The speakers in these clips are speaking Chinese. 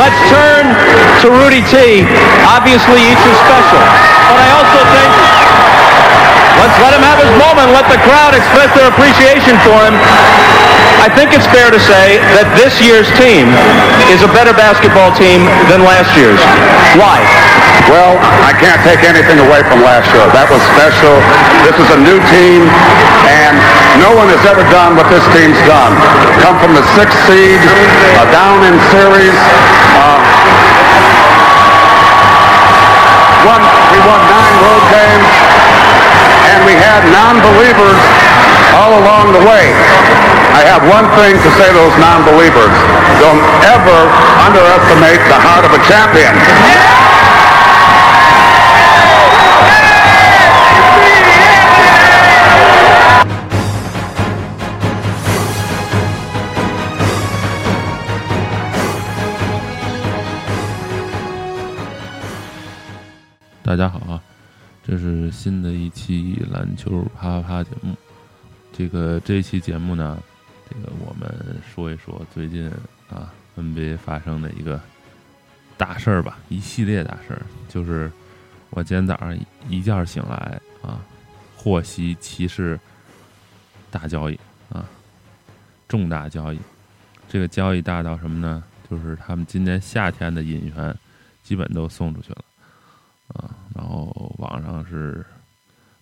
Let's turn to Rudy T. Obviously, each is special. But I also think let's let him have his moment. Let the crowd express their appreciation for him. I think it's fair to say that this year's team is a better basketball team than last year's. Why? Well, I can't take anything away from last year. That was special. This is a new team, and no one has ever done what this team's done. Come from the sixth seed, uh, down in series. Uh, won, we won nine road games, and we had non-believers all along the way. I have one thing to say to those non-believers. Don't ever underestimate the heart of a champion. 大家好啊，这是新的一期篮球啪啪啪节目。这个这一期节目呢， 这个我们说一说最近啊 NBA 发生的一个大事儿吧，一系列大事儿，就是我今天早上一觉醒来啊，获悉骑士大交易啊，重大交易。这个交易大到什么呢？就是他们今年夏天的引援基本都送出去了。啊，然后网上是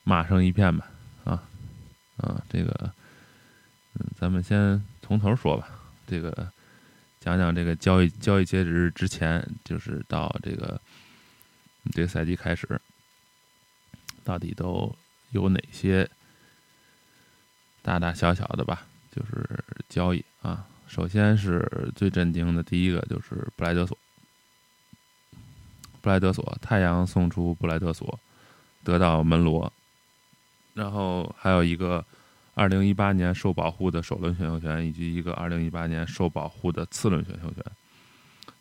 骂声一片吧，啊，啊，这个，咱们先从头说吧，这个讲讲这个交易交易截止日之前，就是到这个这个赛季开始，到底都有哪些大大小小的吧，就是交易啊。首先是最震惊的第一个就是布莱德索。布莱德索，太阳送出布莱德索，得到门罗，然后还有一个二零一八年受保护的首轮选秀权，以及一个二零一八年受保护的次轮选秀权。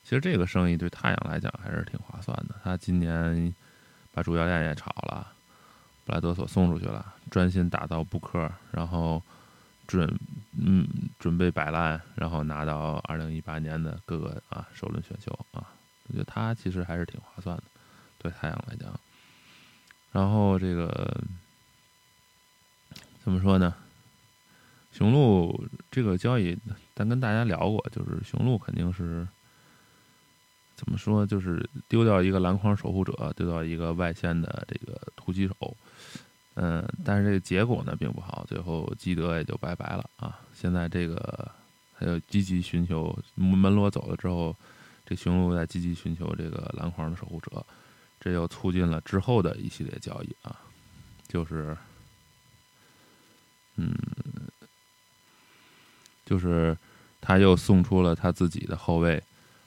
其实这个生意对太阳来讲还是挺划算的。他今年把主教练也炒了，布莱德索送出去了，专心打造布克，然后准嗯准备摆烂，然后拿到二零一八年的各个啊首轮选秀啊。我觉得他其实还是挺划算的，对太阳来讲。然后这个怎么说呢？雄鹿这个交易，咱跟大家聊过，就是雄鹿肯定是怎么说，就是丢掉一个篮筐守护者，丢掉一个外线的这个突击手，嗯，但是这个结果呢并不好，最后基德也就拜拜了啊。现在这个还有积极寻求门罗走了之后。这雄鹿在积极寻求这个篮筐的守护者，这又促进了之后的一系列交易啊，就是，嗯，就是他又送出了他自己的后卫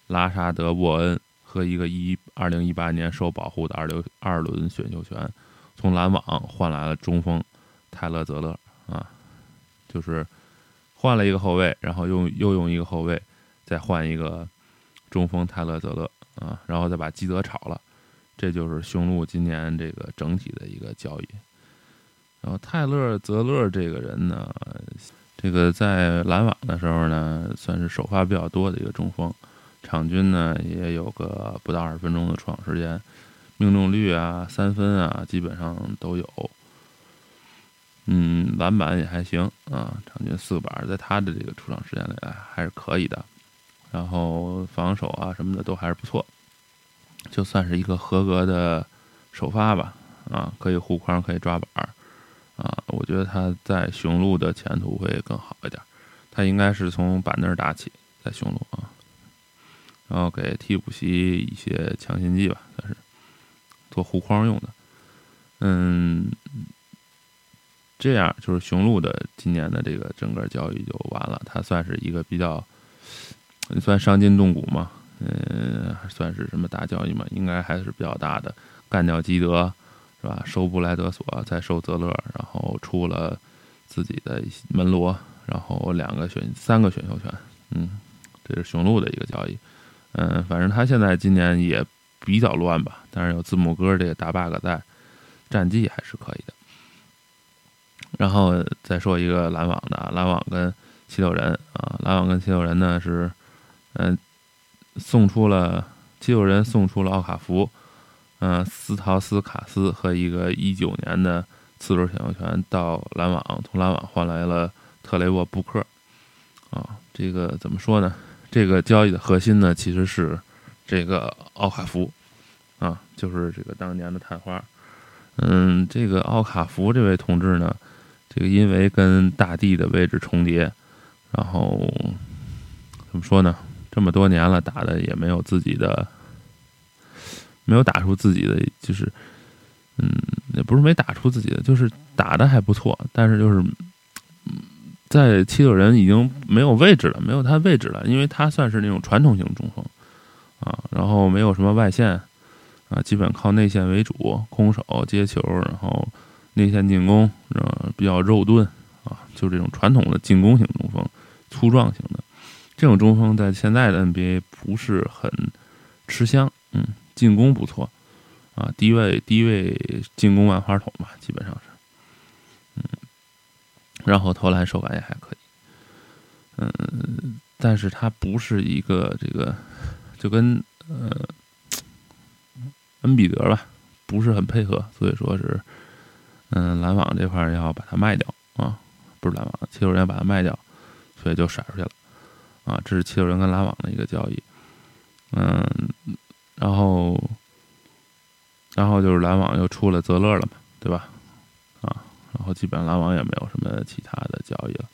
拉沙德·沃恩和一个一二零一八年受保护的二流二轮选秀权，从篮网换来了中锋泰勒·泽勒啊，就是换了一个后卫，然后用又用一个后卫再换一个。中锋泰勒·泽勒啊，然后再把基德炒了，这就是雄鹿今年这个整体的一个交易。然后泰勒·泽勒这个人呢，这个在篮网的时候呢，算是首发比较多的一个中锋，场均呢也有个不到二十分钟的出场时间，命中率啊、三分啊基本上都有。嗯，篮板也还行啊，场均四个板，在他的这个出场时间里还是可以的。然后防守啊什么的都还是不错，就算是一个合格的首发吧，啊，可以护框，可以抓板儿，啊，我觉得他在雄鹿的前途会更好一点。他应该是从板凳打起，在雄鹿啊，然后给替补席一些强心剂吧，算是做护框用的。嗯，这样就是雄鹿的今年的这个整个交易就完了，他算是一个比较。算伤筋动骨嘛，嗯，算是什么大交易嘛？应该还是比较大的。干掉基德，是吧？收布莱德索，再收泽勒，然后出了自己的门罗，然后两个选三个选秀权，嗯，这是雄鹿的一个交易。嗯，反正他现在今年也比较乱吧，但是有字母哥这个大 bug 在，战绩还是可以的。然后再说一个篮网的，篮网跟七六人啊，篮网跟七六人呢是。嗯，送出了七六人送出了奥卡福，嗯，斯陶斯卡斯和一个一九年的次轮选秀权到篮网，从篮网换来了特雷沃布克，啊，这个怎么说呢？这个交易的核心呢，其实是这个奥卡福，啊，就是这个当年的探花。嗯，这个奥卡福这位同志呢，这个因为跟大帝的位置重叠，然后怎么说呢？这么多年了，打的也没有自己的，没有打出自己的，就是，嗯，也不是没打出自己的，就是打的还不错，但是就是，在七六人已经没有位置了，没有他位置了，因为他算是那种传统型中锋，啊，然后没有什么外线，啊，基本靠内线为主，空手接球，然后内线进攻，呃，比较肉盾，啊，就这种传统的进攻型中锋，粗壮型的。这种中锋在现在的 NBA 不是很吃香，嗯，进攻不错，啊，低位低位进攻万花筒吧，基本上是，嗯，然后投篮手感也还可以，嗯，但是他不是一个这个，就跟呃恩比德吧，不是很配合，所以说是，嗯，篮网这块要把它卖掉啊，不是篮网，七六人要把它卖掉，所以就甩出去了。啊，这是七六人跟篮网的一个交易，嗯，然后，然后就是篮网又出了泽勒了嘛，对吧？啊，然后基本上篮网也没有什么其他的交易了。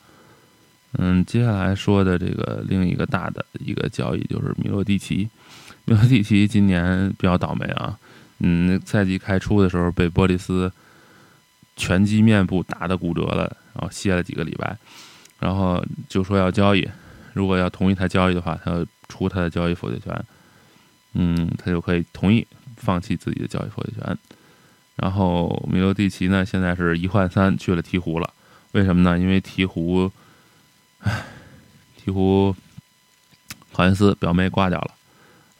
嗯，接下来说的这个另一个大的一个交易就是米洛蒂奇，米洛蒂奇今年比较倒霉啊，嗯，赛季开出的时候被波利斯拳击面部打的骨折了，然后歇了几个礼拜，然后就说要交易。如果要同意他交易的话，他要出他的交易否决权，嗯，他就可以同意放弃自己的交易否决权。然后米洛蒂奇呢，现在是一换三去了鹈鹕了，为什么呢？因为鹈鹕，唉，鹈鹕考辛斯表妹挂掉了，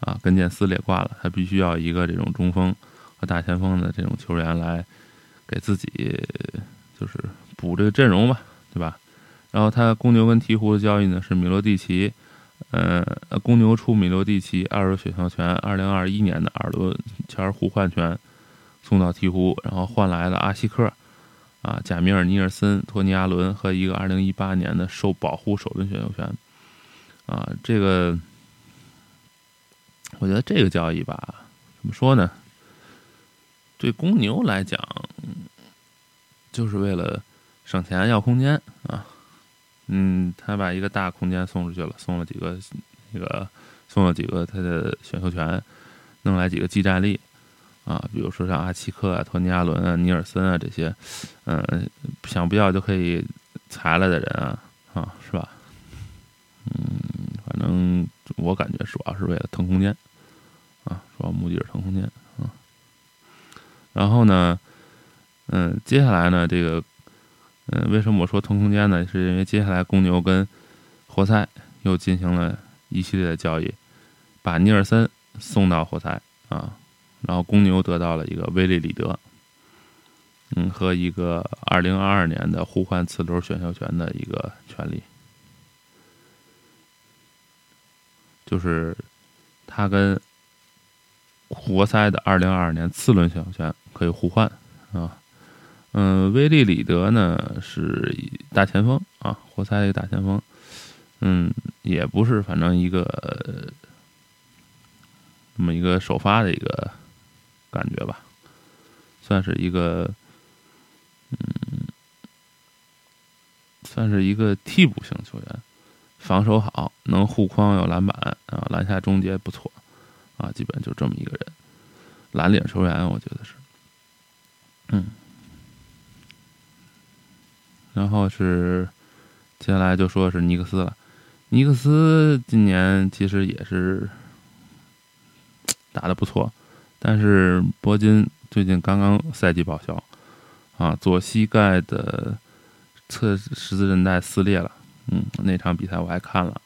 啊，跟腱撕裂挂了，他必须要一个这种中锋和大前锋的这种球员来给自己就是补这个阵容吧，对吧？然后他公牛跟鹈鹕的交易呢是米洛蒂奇，呃，公牛出米洛蒂奇二轮选秀权，二零二一年的二轮签互换权送到鹈鹕，然后换来了阿西克，啊，贾米尔尼尔森、托尼阿伦和一个二零一八年的受保护首轮选秀权，啊，这个我觉得这个交易吧，怎么说呢？对公牛来讲，就是为了省钱要空间啊。嗯，他把一个大空间送出去了，送了几个那个，送了几个他的选秀权，弄来几个技战力啊，比如说像阿奇克啊、托尼·亚伦啊、尼尔森啊这些，嗯，想不要就可以裁了的人啊，啊，是吧？嗯，反正我感觉主要是为了腾空间啊，主要目的是腾空间啊。然后呢，嗯，接下来呢，这个。嗯，为什么我说腾空间呢？是因为接下来公牛跟活塞又进行了一系列的交易，把尼尔森送到活塞啊，然后公牛得到了一个威利里德，嗯，和一个二零二二年的互换次轮选秀权的一个权利，就是他跟活塞的二零二二年次轮选秀权可以互换啊。嗯，威利里德呢是大前锋啊，活塞的一个大前锋。嗯，也不是，反正一个这么一个首发的一个感觉吧，算是一个嗯，算是一个替补型球员，防守好，能护框有篮板啊，篮下终结不错啊，基本就这么一个人，蓝领球员，我觉得是，嗯。然后是，接下来就说是尼克斯了。尼克斯今年其实也是打的不错，但是铂金最近刚刚赛季报销，啊，左膝盖的侧十字韧带撕裂了。嗯，那场比赛我还看了，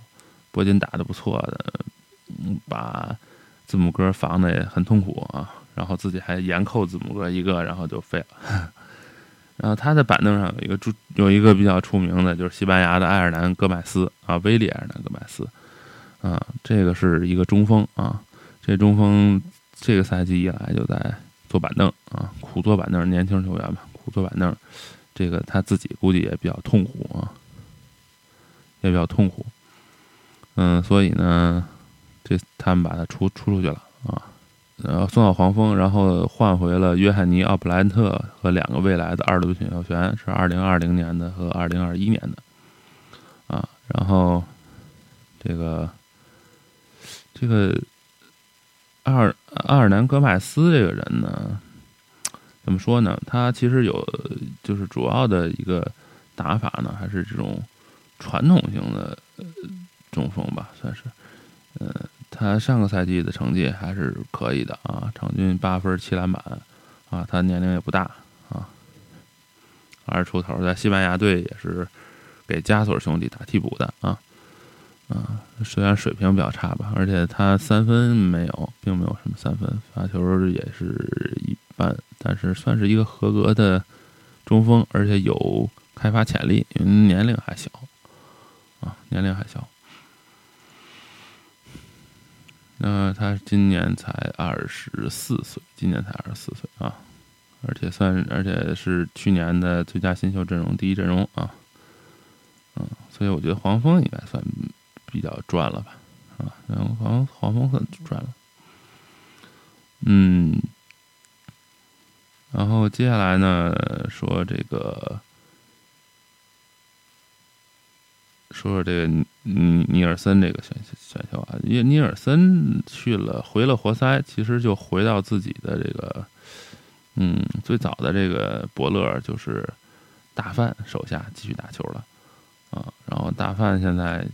铂金打的不错的，把字母哥防的也很痛苦啊，然后自己还严扣字母哥一个，然后就废了。然后他的板凳上有一个出有一个比较出名的，就是西班牙的爱尔兰戈麦斯啊，威利爱尔兰戈麦斯，啊，这个是一个中锋啊，这中锋这个赛季以来就在坐板凳啊，苦坐板凳，年轻球员嘛，苦坐板凳，这个他自己估计也比较痛苦啊，也比较痛苦，嗯，所以呢，这他们把他出出出去了。然后送到黄蜂，然后换回了约翰尼奥普莱特和两个未来的二轮选秀权，是二零二零年的和二零二一年的啊，然后这个。这个阿尔阿尔南格麦斯这个人呢，怎么说呢？他其实有就是主要的一个打法呢，还是这种传统型的中锋吧，算是。嗯，他上个赛季的成绩还是可以的啊，场均八分七篮板啊，他年龄也不大啊，二十出头，在西班牙队也是给加索尔兄弟打替补的啊。啊，虽然水平比较差吧，而且他三分没有，并没有什么三分，罚球也是一般，但是算是一个合格的中锋，而且有开发潜力，因为年龄还小，啊，年龄还小。那他今年才二十四岁，今年才二十四岁啊，而且算，而且是去年的最佳新秀阵容第一阵容啊，嗯，所以我觉得黄蜂应该算。比较赚了吧，啊，然后黄黄蜂算赚了，嗯，然后接下来呢，说这个，说说这个尼尼尔森这个选选秀啊，因为尼尔森去了回了活塞，其实就回到自己的这个，嗯，最早的这个伯乐就是大范手下继续打球了，啊，然后大范现在。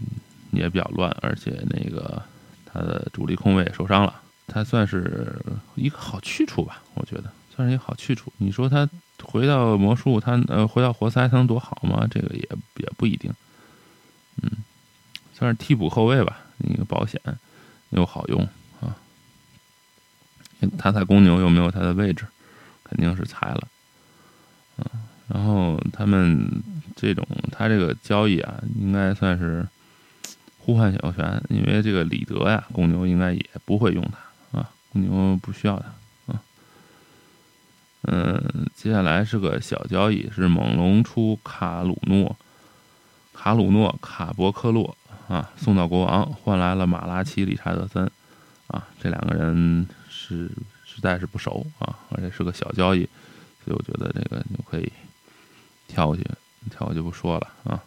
也比较乱，而且那个他的主力控卫受伤了，他算是一个好去处吧？我觉得算是一个好去处。你说他回到魔术，他呃回到活塞，他能多好吗？这个也也不一定。嗯，算是替补后卫吧，一个保险又好用啊。他在公牛又没有他的位置？肯定是裁了。嗯，然后他们这种他这个交易啊，应该算是。互换小权，因为这个李德呀，公牛应该也不会用他啊，公牛不需要他啊。嗯，接下来是个小交易，是猛龙出卡鲁诺、卡鲁诺、卡博克洛啊，送到国王，换来了马拉奇、理查德森啊，这两个人是实在是不熟啊，而且是个小交易，所以我觉得这个就可以跳过去，跳过去不说了啊。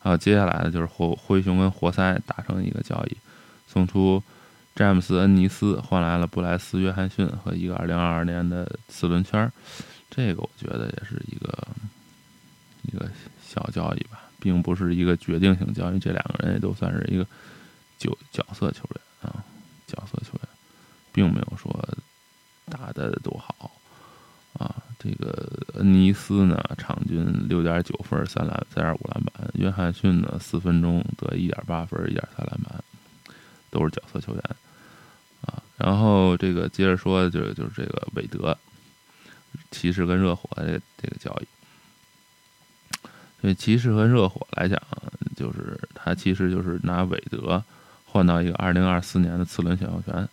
还有接下来的就是灰灰熊跟活塞达成一个交易，送出詹姆斯恩尼斯，换来了布莱斯约翰逊和一个二零二二年的次轮签这个我觉得也是一个一个小交易吧，并不是一个决定性交易。这两个人也都算是一个角角色球员啊，角色球员，并没有说打的多好啊。这个恩尼斯呢，场均六点九分，三篮三点五篮板；约翰逊呢，四分钟得一点八分，一点三篮板，都是角色球员啊。然后这个接着说，就就是这个韦德，骑士跟热火这个这个交易。所以骑士和热火来讲，就是他其实就是拿韦德换到一个二零二四年的次轮选秀权，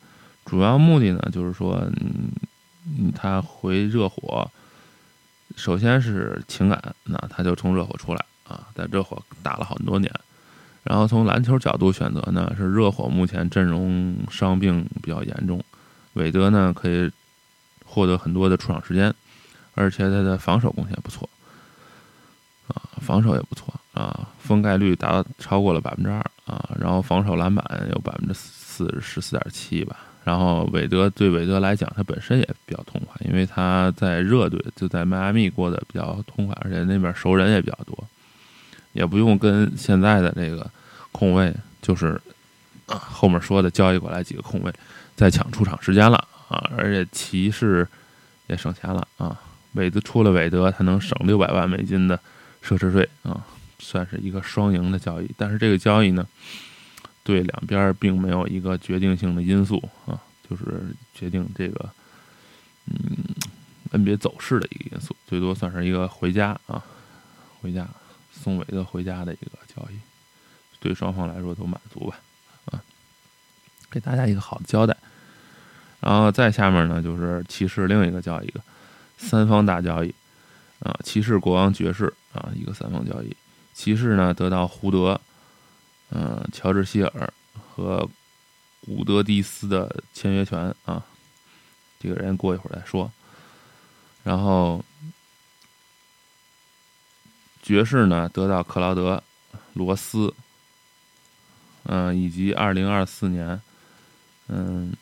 主要目的呢，就是说，嗯。他回热火，首先是情感，那他就从热火出来啊，在热火打了很多年。然后从篮球角度选择呢，是热火目前阵容伤病比较严重，韦德呢可以获得很多的出场时间，而且他的防守贡献不错，啊，防守也不错啊，封盖率达到超过了百分之二啊，然后防守篮板有百分之四十四点七吧。然后韦德对韦德来讲，他本身也比较痛快，因为他在热队就在迈阿密过得比较痛快，而且那边熟人也比较多，也不用跟现在的这个控卫，就是后面说的交易过来几个控卫再抢出场时间了啊，而且骑士也省钱了啊，韦德出了韦德，他能省六百万美金的奢侈税啊，算是一个双赢的交易。但是这个交易呢？对两边并没有一个决定性的因素啊，就是决定这个嗯 NBA 走势的一个因素，最多算是一个回家啊，回家送韦德回家的一个交易，对双方来说都满足吧啊。给大家一个好的交代。然后再下面呢，就是骑士另一个交易，一个三方大交易啊，骑士国王爵士啊，一个三方交易。骑士呢得到胡德，嗯，乔治希尔和古德蒂斯的签约权啊，这个人过一会儿再说。然后爵士呢得到克劳德罗斯，嗯，以及二零二四年，嗯。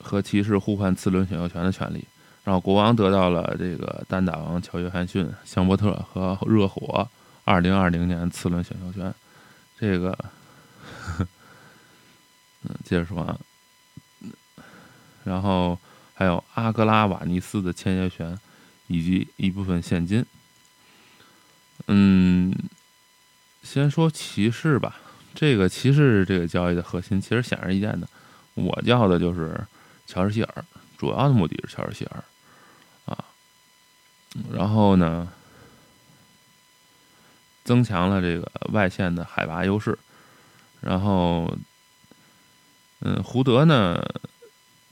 和骑士互换次轮选秀权的权利，然后国王得到了这个单打王乔约翰逊、香伯特和热火二零二零年次轮选秀权。这个，嗯，接着说啊，然后还有阿格拉瓦尼斯的签约权以及一部分现金。嗯，先说骑士吧，这个骑士这个交易的核心其实显而易见的，我叫的就是。乔治希尔主要的目的是乔治希尔，然后呢，增强了这个外线的海拔优势，然后，嗯，胡德呢，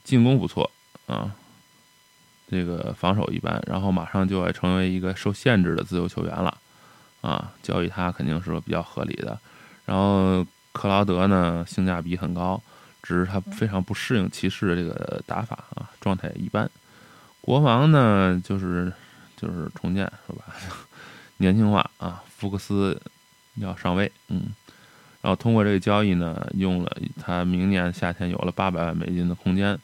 进攻不错啊，这个防守一般，然后马上就要成为一个受限制的自由球员了，啊，交易他肯定是比较合理的，然后克劳德呢，性价比很高。只是他非常不适应骑士的这个打法啊，状态一般。国王呢，就是就是重建是吧？年轻化啊，福克斯要上位，嗯。然后通过这个交易呢，用了他明年夏天有了八百万美金的空间，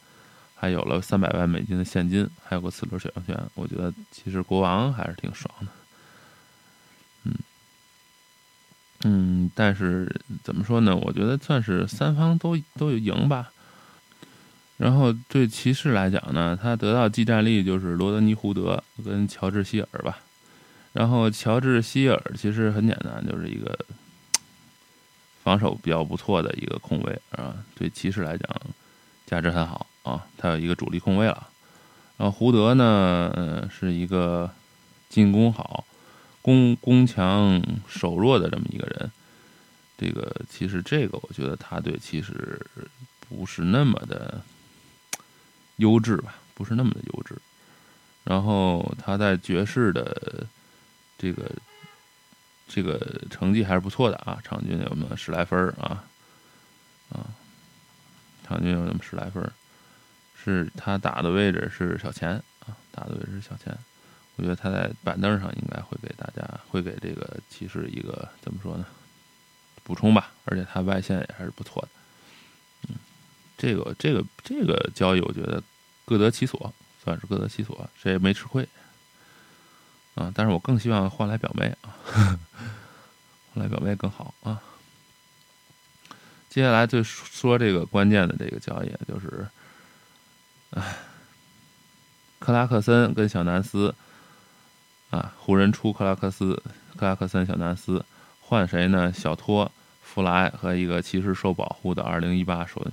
还有了三百万美金的现金，还有个次轮选秀权。我觉得其实国王还是挺爽的。嗯，但是怎么说呢？我觉得算是三方都都有赢吧。然后对骑士来讲呢，他得到技战力就是罗德尼·胡德跟乔治·希尔吧。然后乔治·希尔其实很简单，就是一个防守比较不错的一个控卫啊。对骑士来讲，价值很好啊，他有一个主力控卫了。然后胡德呢，是一个进攻好。攻攻强守弱的这么一个人，这个其实这个我觉得他对其实不是那么的优质吧，不是那么的优质。然后他在爵士的这个这个成绩还是不错的啊，场均有那么十来分啊啊，场均有那么十来分是他打的位置是小前啊，打的位置是小前。我觉得他在板凳上应该会给大家，会给这个骑士一个怎么说呢？补充吧，而且他外线也还是不错的。这个这个这个交易，我觉得各得其所，算是各得其所，谁也没吃亏。啊，但是我更希望换来表妹啊，换来表妹更好啊。接下来就说这个关键的这个交易，就是，哎，克拉克森跟小南斯。啊，湖人出克拉克斯、克拉克森、小南斯，换谁呢？小托、弗莱和一个骑士受保护的二零一八首轮。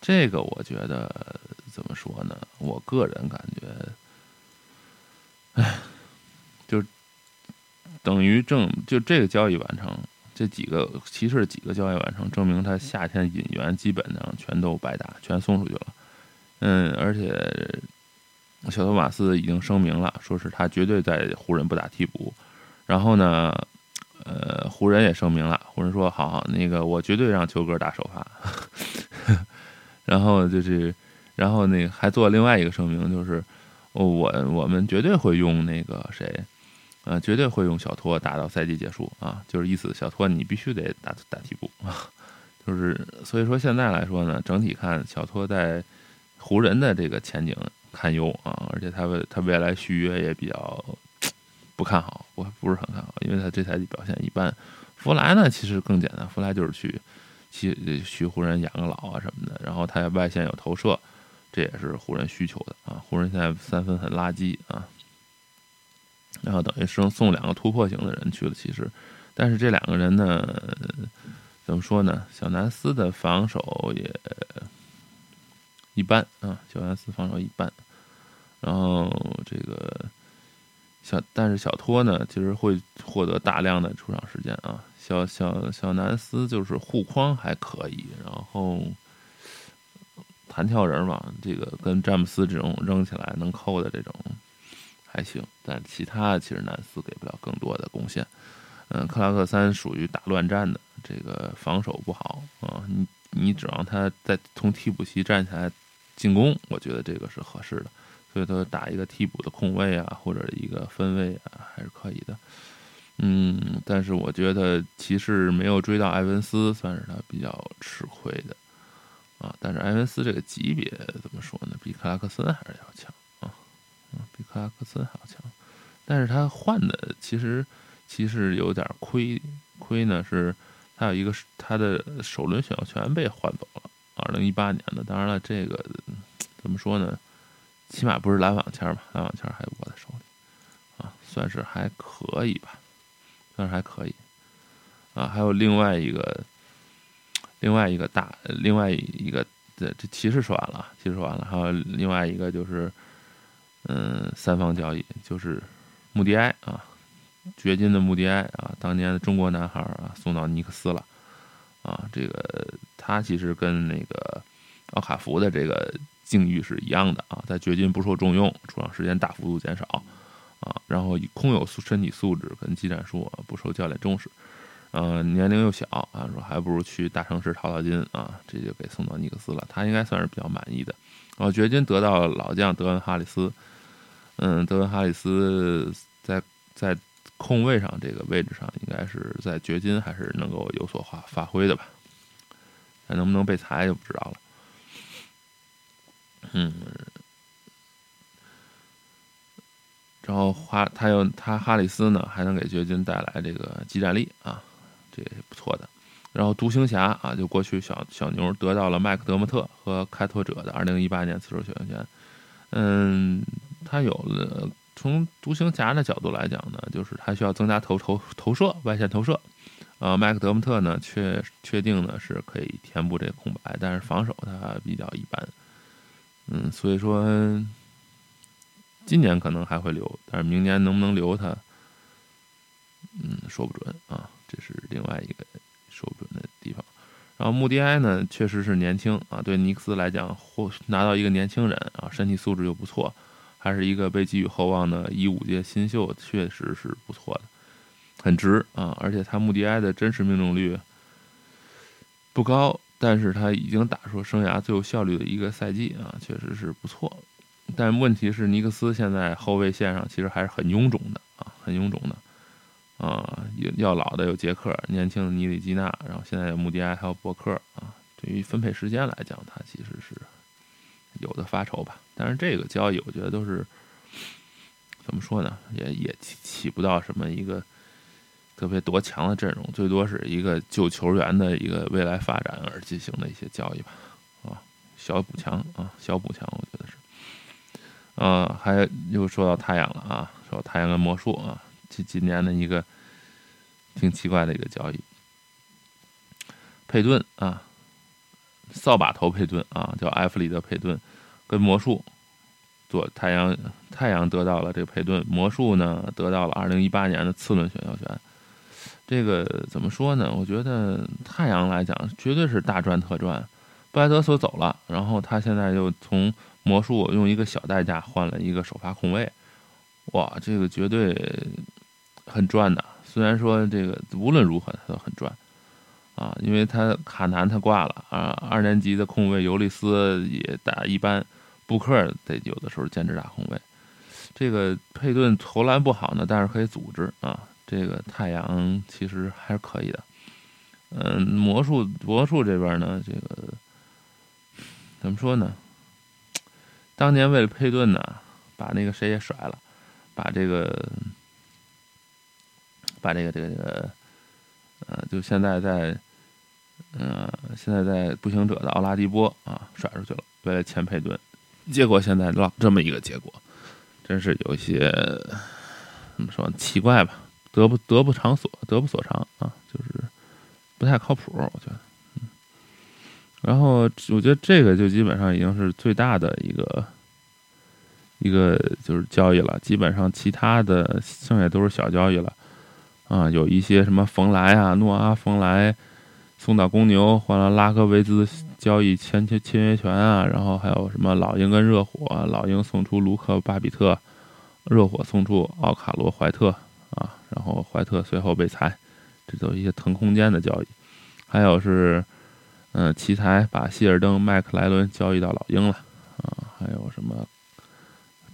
这个我觉得怎么说呢？我个人感觉，哎，就等于证就这个交易完成，这几个骑士几个交易完成，证明他夏天引援基本上全都白打，全送出去了。嗯，而且。小托马斯已经声明了，说是他绝对在湖人不打替补。然后呢，呃，湖人也声明了，湖人说好，那个我绝对让球哥打首发。然后就是，然后那个还做另外一个声明，就是我我们绝对会用那个谁，呃，绝对会用小托打到赛季结束啊，就是意思小托你必须得打打替补啊。就是所以说现在来说呢，整体看小托在湖人的这个前景。堪忧啊！而且他他未来续约也比较不看好，我不是很看好，因为他这赛季表现一般。弗莱呢，其实更简单，弗莱就是去去去湖人养个老啊什么的，然后他外线有投射，这也是湖人需求的啊。湖人现在三分很垃圾啊，然后等于是送两个突破型的人去了骑士，但是这两个人呢，怎么说呢？小南斯的防守也。一般啊，小南斯防守一般，然后这个小，但是小托呢，其实会获得大量的出场时间啊。小小小南斯就是护框还可以，然后弹跳人嘛，这个跟詹姆斯这种扔起来能扣的这种还行，但其他的其实南斯给不了更多的贡献。嗯，克拉克三属于打乱战的，这个防守不好啊，你你指望他在从替补席站起来进攻，我觉得这个是合适的，所以他打一个替补的控卫啊，或者一个分位啊，还是可以的。嗯，但是我觉得骑士没有追到埃文斯，算是他比较吃亏的啊。但是埃文斯这个级别怎么说呢？比克拉克森还是要强啊，嗯，比克拉克森还要强。但是他换的其实其实有点亏，亏呢是他有一个他的首轮选秀权被换走了，二零一八年的。当然了，这个怎么说呢？起码不是篮网签吧？篮网签还握在手里啊，算是还可以吧。但是还可以，啊，还有另外一个，另外一个大，另外一个，这这骑士说完了，骑士说完了，还有另外一个就是，嗯，三方交易，就是穆迪埃啊，掘金的穆迪埃啊，当年的中国男孩啊，送到尼克斯了，啊，这个他其实跟那个奥卡福的这个境遇是一样的啊，在掘金不受重用，出场时间大幅度减少。啊，然后空有素身体素质跟技战术啊，不受教练重视，嗯，年龄又小啊，说还不如去大城市淘淘金啊，这就给送到尼克斯了，他应该算是比较满意的。然后掘金得到老将德文哈里斯，嗯，德文哈里斯在在控卫上这个位置上，应该是在掘金还是能够有所发发挥的吧？还能不能被裁就不知道了。嗯。然后哈，他又他哈里斯呢，还能给掘金带来这个激战力啊，这也是不错的。然后独行侠啊，就过去小小牛得到了麦克德莫特和开拓者的二零一八年次数选秀权。嗯，他有了从独行侠的角度来讲呢，就是他需要增加投投投射外线投射。啊，麦克德莫特呢，确确定呢是可以填补这空白，但是防守他比较一般。嗯，所以说。今年可能还会留，但是明年能不能留他，嗯，说不准啊。这是另外一个说不准的地方。然后穆迪埃呢，确实是年轻啊，对尼克斯来讲，或拿到一个年轻人啊，身体素质又不错，还是一个被寄予厚望的一五届新秀，确实是不错的，很值啊。而且他穆迪埃的真实命中率不高，但是他已经打出生涯最有效率的一个赛季啊，确实是不错。但问题是，尼克斯现在后卫线上其实还是很臃肿的啊，很臃肿的啊。要老的有杰克，年轻的尼里基纳，然后现在有穆迪埃，还有伯克啊。对于分配时间来讲，他其实是有的发愁吧。但是这个交易，我觉得都是怎么说呢？也也起起不到什么一个特别多强的阵容，最多是一个救球员的一个未来发展而进行的一些交易吧。啊，小补强啊，小补强，呃，还又说到太阳了啊，说太阳跟魔术啊，今今年的一个挺奇怪的一个交易。佩顿啊，扫把头佩顿啊，叫埃弗里德佩顿，跟魔术做太阳，太阳得到了这个佩顿，魔术呢得到了二零一八年的次轮选秀权。这个怎么说呢？我觉得太阳来讲，绝对是大赚特赚。布莱德索走了，然后他现在又从。魔术用一个小代价换了一个首发控卫，哇，这个绝对很赚的。虽然说这个无论如何他都很赚啊，因为他卡南他挂了啊，二年级的控卫尤利斯也打一般，布克得有的时候兼职打控卫。这个佩顿投篮不好呢，但是可以组织啊。这个太阳其实还是可以的。嗯，魔术魔术这边呢，这个怎么说呢？当年为了佩顿呢，把那个谁也甩了，把这个，把这个这个这个，呃，就现在在，嗯，现在在步行者的奥拉迪波啊甩出去了，为了签佩顿，结果现在落这么一个结果，真是有些怎么说奇怪吧？得不得不偿所，得不所偿啊，就是不太靠谱，我觉得。然后我觉得这个就基本上已经是最大的一个一个就是交易了，基本上其他的剩下都是小交易了。啊，有一些什么冯莱啊、诺阿冯莱送到公牛换了拉科维兹交易签签签约权啊，然后还有什么老鹰跟热火，老鹰送出卢克巴比特，热火送出奥卡罗怀特啊，然后怀特随后被裁，这都一些腾空间的交易，还有是。嗯，奇才把希尔登、麦克莱伦交易到老鹰了啊，还有什么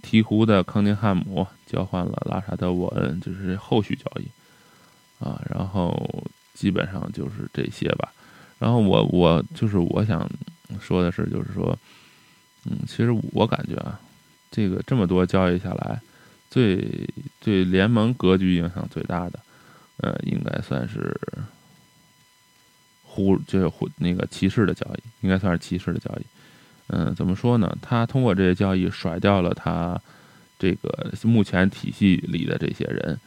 鹈鹕的康宁汉姆交换了拉沙德沃恩，就是后续交易啊，然后基本上就是这些吧。然后我我就是我想说的是，就是说，嗯，其实我感觉啊，这个这么多交易下来，最对联盟格局影响最大的，呃，应该算是。忽就是忽那个骑士的交易，应该算是骑士的交易。嗯，怎么说呢？他通过这些交易甩掉了他这个目前体系里的这些人，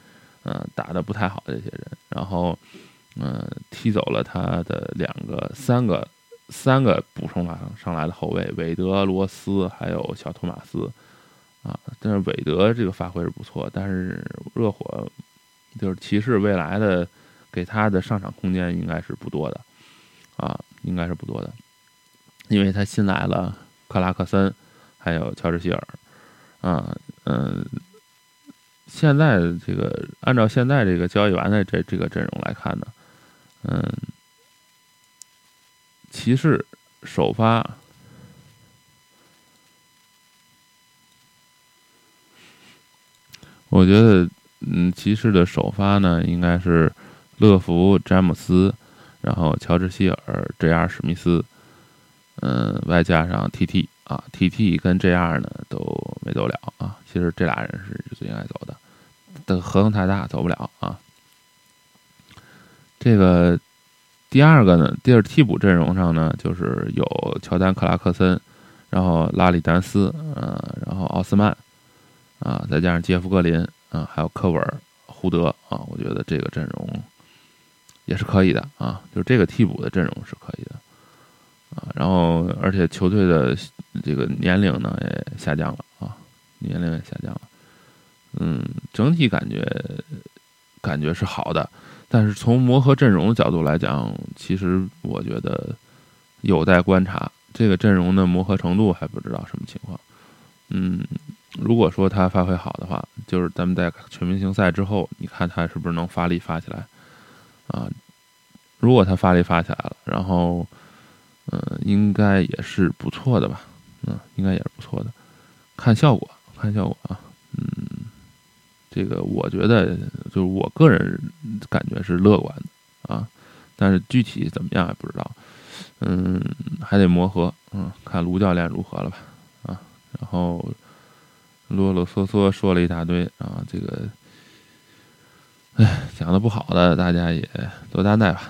嗯，打的不太好的这些人，然后嗯，踢走了他的两个、三个、三个补充上上来的后卫，韦德、罗斯还有小托马斯啊。但是韦德这个发挥是不错，但是热火就是骑士未来的给他的上场空间应该是不多的。啊，应该是不多的，因为他新来了克拉克森，还有乔治希尔，啊，嗯，现在这个按照现在这个交易完的这这个阵容来看呢，嗯，骑士首发，我觉得，嗯，骑士的首发呢应该是乐福、詹姆斯。然后乔治希尔、J.R. 史密斯，嗯，外加上 T.T. 啊，T.T. 跟 J.R. 呢都没走了啊。其实这俩人是最应该走的，但合同太大走不了啊。这个第二个呢，第二替补阵容上呢，就是有乔丹、克拉克森，然后拉里丹斯，嗯，然后奥斯曼，啊，再加上杰夫格林，啊，还有科文、胡德啊，我觉得这个阵容。也是可以的啊，就是这个替补的阵容是可以的啊，然后而且球队的这个年龄呢也下降了啊，年龄也下降了，嗯，整体感觉感觉是好的，但是从磨合阵容的角度来讲，其实我觉得有待观察，这个阵容的磨合程度还不知道什么情况，嗯，如果说他发挥好的话，就是咱们在全明星赛之后，你看他是不是能发力发起来。啊，如果他发力发起来了，然后，嗯，应该也是不错的吧？嗯，应该也是不错的，看效果，看效果啊。嗯，这个我觉得就是我个人感觉是乐观的啊，但是具体怎么样还不知道。嗯，还得磨合，嗯，看卢教练如何了吧？啊，然后啰啰嗦嗦说了一大堆啊，这个。哎，讲的不好的，大家也多担待吧。